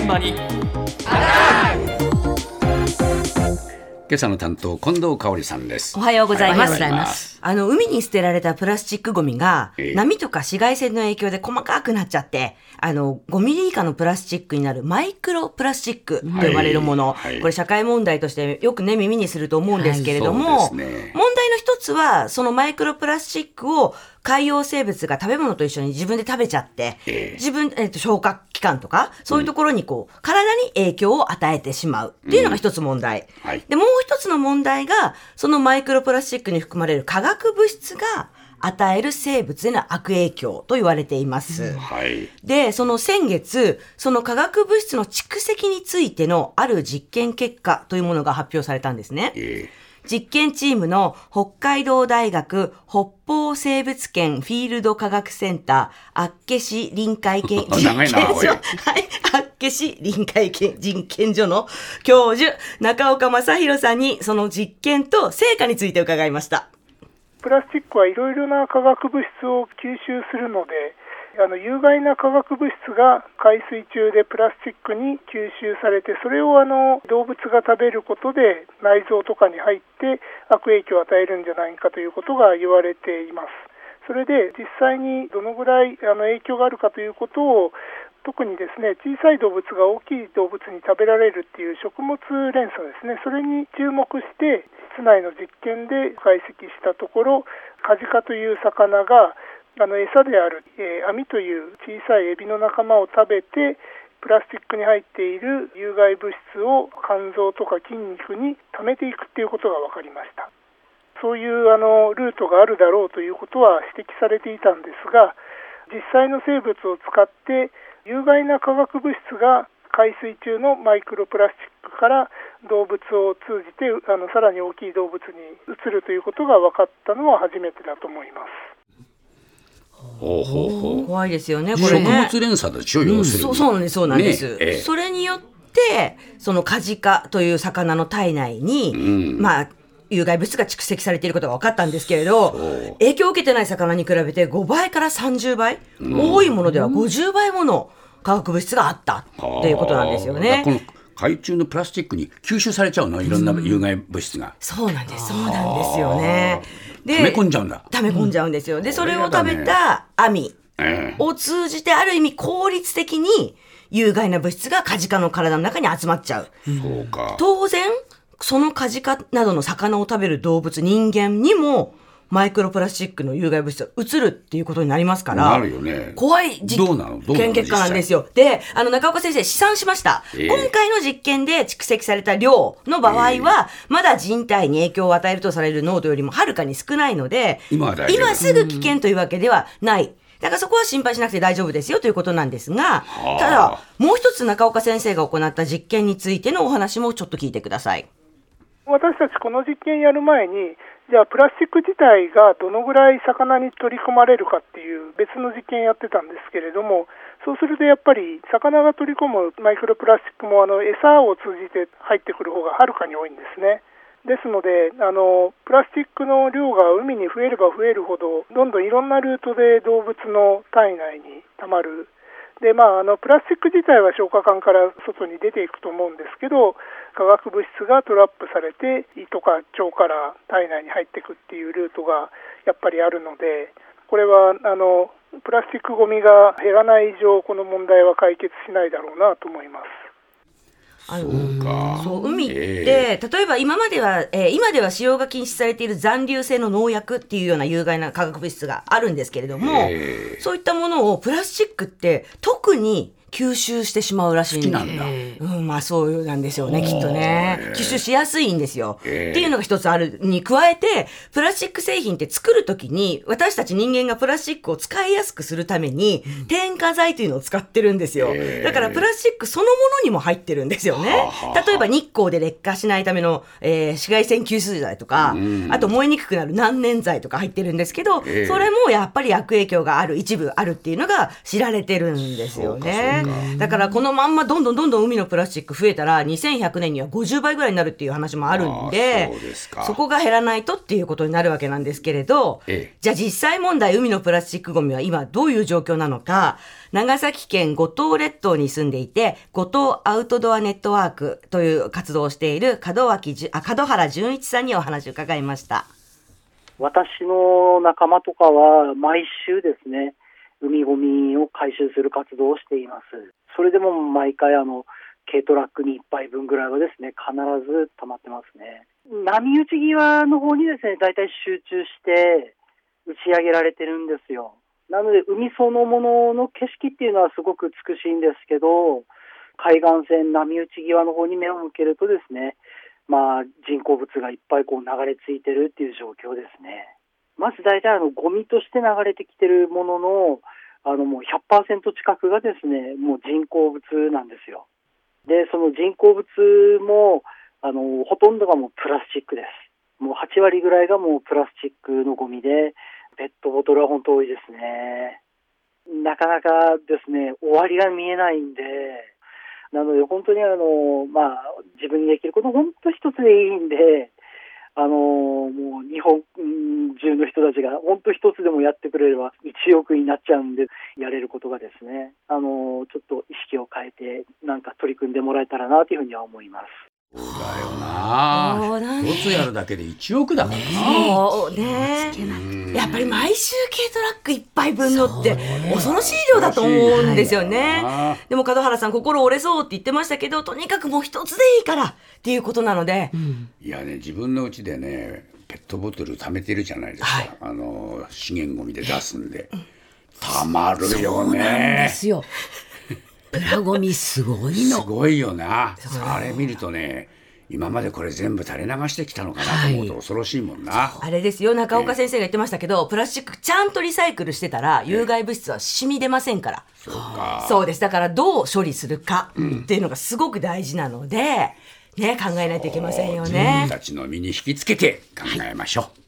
現場に。今朝の担当近藤香織さんです。おはようございます。おはいます。あの、海に捨てられたプラスチックゴミが、ええ。波とか紫外線の影響で細かくなっちゃって、あの、5ミリ以下のプラスチックになるマイクロプラスチックと呼ばれるもの、はいはい。これ社会問題としてよくね、耳にすると思うんですけれども、はいそうですね。問題の一つは、そのマイクロプラスチックを海洋生物が食べ物と一緒に自分で食べちゃって、ええ。自分、えっ、と、消化器官とか、そういうところにこう、体に影響を与えてしまう。っていうのが一つ問題。はい。で、もう一つの問題が、そのマイクロプラスチックに含まれる化学物質が与える生物への悪影響と言われています。はい。で、その先月、その化学物質の蓄積についてのある実験結果というものが発表されたんですね。え実験チームの北海道大学北方生物圏フィールド科学センター、厚岸臨海研 長いなおいはい、厚岸臨海研実験所の教授、中岡正弘さんにその実験と成果について伺いました。プラスチックはいろいろな化学物質を吸収するのであの有害な化学物質が海水中でプラスチックに吸収されてそれをあの動物が食べることで内臓とかに入って悪影響を与えるんじゃないかということが言われています。それで実際にどのぐらいあの影響があるかということを特にですね小さい動物が大きい動物に食べられるっていう食物連鎖ですねそれに注目して室内の実験で解析したところカジカという魚があの餌である、えー網という小さいエビの仲間を食べてプラスチックに入っている有害物質を肝臓とか筋肉に溜めていくっていうことが分かりました。そういうあのルートがあるだろうということは指摘されていたんですが、実際の生物を使って有害な化学物質が海水中のマイクロプラスチックから動物を通じてあのさらに大きい動物に移るということが分かったのは初めてだと思います。ほうほうほう。怖いですよね、これ食ね。物連鎖でしょ要するに。そうそうなんです、そうなんです。ねええ。それによって、そのカジカという魚の体内に、うん。まあ、有害物質が蓄積されていることが分かったんですけれど、影響を受けてない魚に比べて5倍から30倍、多いものでは50倍もの化学物質があったということなんですよね。海中のプラスチックに吸収されちゃうの？いろんな有害物質が、そうなんです、そうなんですよね。で溜め込んじゃうんだ。溜め込んじゃうんですよ。で、それを食べた網ええ。を通じて、ある意味効率的に有害な物質がカジカの体の中に集まっちゃう。そうか。当然、そのカジカなどの魚を食べる動物、人間にも、マイクロプラスチックの有害物質が移るっていうことになりますから。なるよね怖い実験結果なんですよ。で、あの、中岡先生試算しました。ええ今回の実験で蓄積された量の場合は、まだ人体に影響を与えるとされる濃度よりもはるかに少ないので、今は大丈夫今すぐ危険というわけではない。だからそこは心配しなくて大丈夫ですよということなんですが、はあただ、もう一つ中岡先生が行った実験についてのお話もちょっと聞いてください。私たちこの実験やる前にじゃあプラスチック自体がどのぐらい魚に取り込まれるかっていう別の実験やってたんですけれどもそうするとやっぱり魚が取り込むマイクロプラスチックもあの餌を通じて入ってくる方がはるかに多いんですね。ですのであのプラスチックの量が海に増えれば増えるほどどんどんいろんなルートで動物の体内にたまるでまあ、あのプラスチック自体は消化管から外に出ていくと思うんですけど化学物質がトラップされて胃とか腸から体内に入っていくっていうルートがやっぱりあるのでこれはあのプラスチックごみが減らない以上この問題は解決しないだろうなと思います。あの。そう海って、え例えば今までは、えー今では使用が禁止されている残留性の農薬っていうような有害な化学物質があるんですけれども、え。そういったものをプラスチックって特に吸収してしまうらしいんだ。うん、まあそうなんですよね、きっとね。吸収しやすいんですよ。ええっていうのが一つあるに加えて、プラスチック製品って作るときに、私たち人間がプラスチックを使いやすくするために、添加剤というのを使ってるんですよ。ええだからプラスチックそのものにも入ってるんですよね。例えば日光で劣化しないための、えー紫外線吸収剤とか、うん。あと燃えにくくなる難燃剤とか入ってるんですけど、ええそれもやっぱり悪影響がある、一部あるっていうのが知られてるんですよね。ね。だからこのまんまどんどんどんどん海のプラスチック増えたら2100年には50倍ぐらいになるっていう話もあるんでそこが減らないとっていうことになるわけなんですけれど、ええじゃあ実際問題海のプラスチックごみは今どういう状況なのか長崎県五島列島に住んでいて五島アウトドアネットワークという活動をしている門脇じゅあ門原純一さんにお話を伺いました。私の仲間とかは毎週ですね、海ゴミを回収する活動をしています。それでも毎回あの、軽トラックに1杯分ぐらいはですね、必ず溜まってますね。波打ち際の方にですね、大体集中して打ち上げられてるんですよ。なので海そのものの景色っていうのはすごく美しいんですけど、海岸線波打ち際の方に目を向けるとですね、まあ、人工物がいっぱいこう流れ着いてるっていう状況ですね。まず大体あのゴミとして流れてきてるものの、あのもう100%近くがですね、もう人工物なんですよ。で、その人工物も、あの、ほとんどがもうプラスチックです。もう8割ぐらいがもうプラスチックのゴミで、ペットボトルは本当多いですね。なかなかですね、終わりが見えないんで、なので本当にあの、まあ、自分にできること本当一つでいいんで、あの、もう日本中の人たちが本当一つでもやってくれれば1億になっちゃうんで、やれることがですね、あの、ちょっと意識を変えて、なんか取り組んでもらえたらなというふうには思います。そうだよな。一つやるだけで1億だからな。そうね。やっぱり毎週軽トラック一杯分のって恐ろしい量だと思うんですよね。はい。でも門原さん心折れそうって言ってましたけど、とにかくもう一つでいいからっていうことなので、いやね自分のうちでねペットボトル貯めてるじゃないですか、はい。あの資源ゴミで出すんで。たまるよそうなんでねすよ。プラゴミすごいの。すごいよな。あれ見るとね今までこれ全部垂れ流してきたのかなと思うと恐ろしいもんな、あれですよ、中岡先生が言ってましたけど、プラスチックちゃんとリサイクルしてたら、有害物質は染み出ませんから。そうか。そうです。だからどう処理するかっていうのがすごく大事なので、ね、考えないといけませんよ自ね分。たちの身に引きつけて考えましょう